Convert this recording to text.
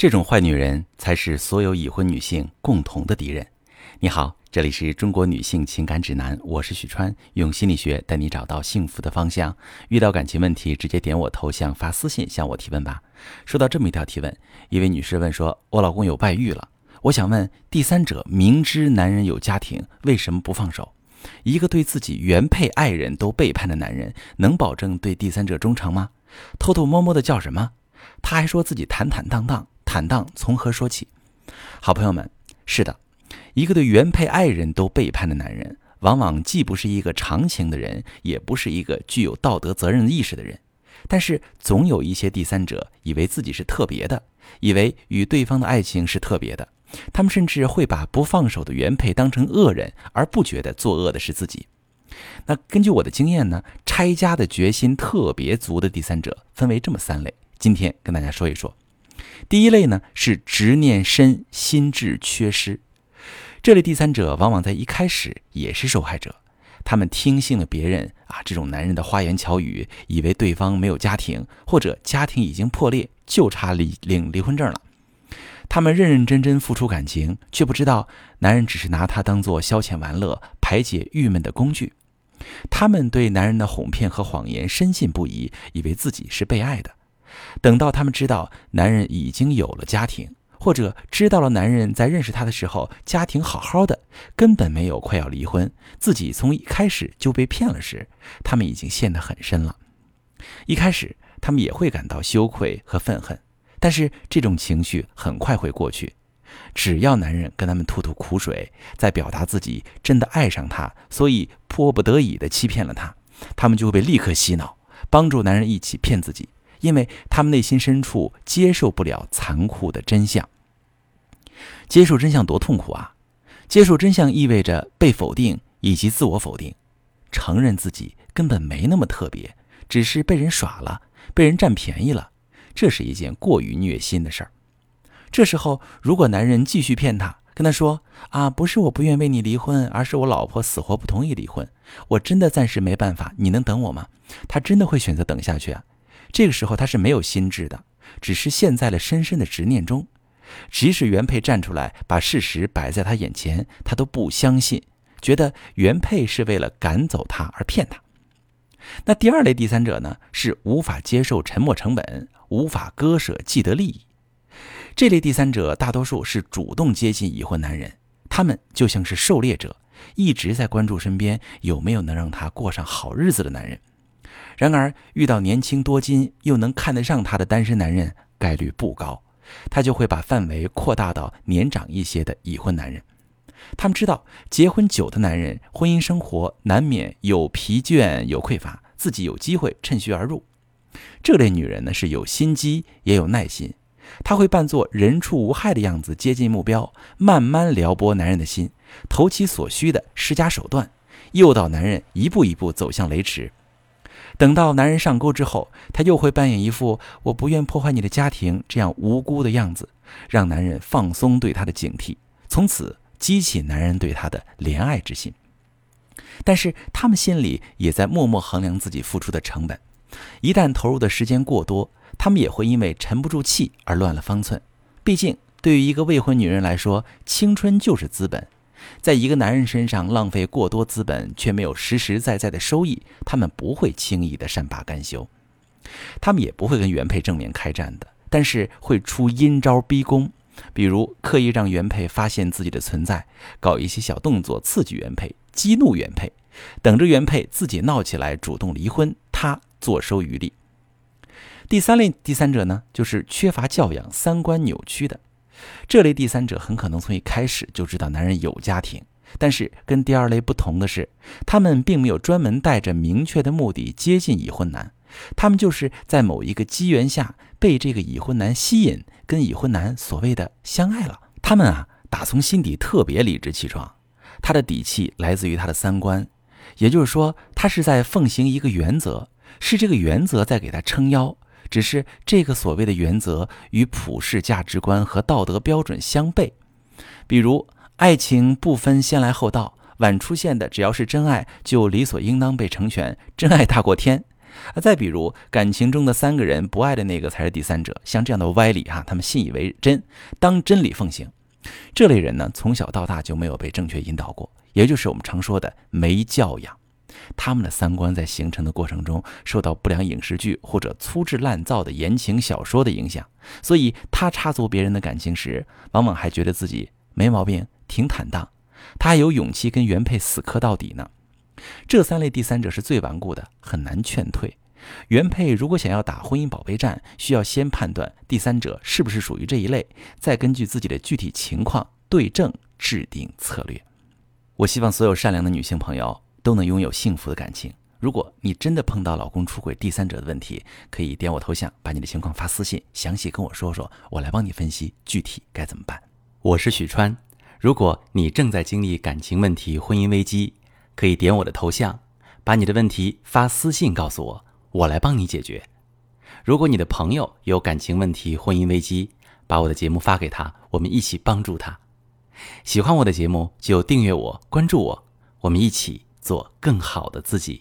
这种坏女人才是所有已婚女性共同的敌人。你好，这里是中国女性情感指南，我是许川，用心理学带你找到幸福的方向。遇到感情问题，直接点我头像发私信向我提问吧。收到这么一条提问，一位女士问说：“我老公有外遇了，我想问，第三者明知男人有家庭，为什么不放手？一个对自己原配爱人都背叛的男人，能保证对第三者忠诚吗？偷偷摸摸的叫什么？他还说自己坦坦荡荡。”坦荡从何说起？好朋友们，是的，一个对原配爱人都背叛的男人，往往既不是一个长情的人，也不是一个具有道德责任意识的人。但是，总有一些第三者以为自己是特别的，以为与对方的爱情是特别的。他们甚至会把不放手的原配当成恶人，而不觉得作恶的是自己。那根据我的经验呢，拆家的决心特别足的第三者分为这么三类，今天跟大家说一说。第一类呢是执念深、心智缺失，这类第三者往往在一开始也是受害者，他们听信了别人啊这种男人的花言巧语，以为对方没有家庭或者家庭已经破裂，就差离领离婚证了。他们认认真真付出感情，却不知道男人只是拿他当做消遣玩乐、排解郁闷的工具。他们对男人的哄骗和谎言深信不疑，以为自己是被爱的。等到他们知道男人已经有了家庭，或者知道了男人在认识他的时候家庭好好的，根本没有快要离婚，自己从一开始就被骗了时，他们已经陷得很深了。一开始他们也会感到羞愧和愤恨，但是这种情绪很快会过去。只要男人跟他们吐吐苦水，在表达自己真的爱上他，所以迫不得已的欺骗了他，他们就会被立刻洗脑，帮助男人一起骗自己。因为他们内心深处接受不了残酷的真相。接受真相多痛苦啊！接受真相意味着被否定以及自我否定，承认自己根本没那么特别，只是被人耍了，被人占便宜了，这是一件过于虐心的事儿。这时候，如果男人继续骗她，跟她说：“啊，不是我不愿为你离婚，而是我老婆死活不同意离婚，我真的暂时没办法，你能等我吗？”她真的会选择等下去啊？这个时候他是没有心智的，只是陷在了深深的执念中。即使原配站出来把事实摆在他眼前，他都不相信，觉得原配是为了赶走他而骗他。那第二类第三者呢，是无法接受沉没成本，无法割舍既得利益。这类第三者大多数是主动接近已婚男人，他们就像是狩猎者，一直在关注身边有没有能让他过上好日子的男人。然而，遇到年轻多金又能看得上她的单身男人概率不高，她就会把范围扩大到年长一些的已婚男人。他们知道，结婚久的男人婚姻生活难免有疲倦有匮乏，自己有机会趁虚而入。这类女人呢是有心机也有耐心，她会扮作人畜无害的样子接近目标，慢慢撩拨男人的心，投其所需的施加手段，诱导男人一步一步走向雷池。等到男人上钩之后，她又会扮演一副我不愿破坏你的家庭这样无辜的样子，让男人放松对她的警惕，从此激起男人对她的怜爱之心。但是他们心里也在默默衡量自己付出的成本，一旦投入的时间过多，他们也会因为沉不住气而乱了方寸。毕竟，对于一个未婚女人来说，青春就是资本。在一个男人身上浪费过多资本，却没有实实在在的收益，他们不会轻易的善罢甘休，他们也不会跟原配正面开战的，但是会出阴招逼宫，比如刻意让原配发现自己的存在，搞一些小动作刺激原配，激怒原配，等着原配自己闹起来主动离婚，他坐收渔利。第三类第三者呢，就是缺乏教养、三观扭曲的。这类第三者很可能从一开始就知道男人有家庭，但是跟第二类不同的是，他们并没有专门带着明确的目的接近已婚男，他们就是在某一个机缘下被这个已婚男吸引，跟已婚男所谓的相爱了。他们啊，打从心底特别理直气壮，他的底气来自于他的三观，也就是说，他是在奉行一个原则，是这个原则在给他撑腰。只是这个所谓的原则与普世价值观和道德标准相悖，比如爱情不分先来后到，晚出现的只要是真爱就理所应当被成全，真爱大过天。啊，再比如感情中的三个人不爱的那个才是第三者，像这样的歪理哈，他们信以为真，当真理奉行。这类人呢，从小到大就没有被正确引导过，也就是我们常说的没教养。他们的三观在形成的过程中受到不良影视剧或者粗制滥造的言情小说的影响，所以他插足别人的感情时，往往还觉得自己没毛病，挺坦荡，他还有勇气跟原配死磕到底呢。这三类第三者是最顽固的，很难劝退。原配如果想要打婚姻保卫战，需要先判断第三者是不是属于这一类，再根据自己的具体情况对症制定策略。我希望所有善良的女性朋友。都能拥有幸福的感情。如果你真的碰到老公出轨、第三者的问题，可以点我头像，把你的情况发私信，详细跟我说说，我来帮你分析具体该怎么办。我是许川。如果你正在经历感情问题、婚姻危机，可以点我的头像，把你的问题发私信告诉我，我来帮你解决。如果你的朋友有感情问题、婚姻危机，把我的节目发给他，我们一起帮助他。喜欢我的节目就订阅我、关注我，我们一起。做更好的自己。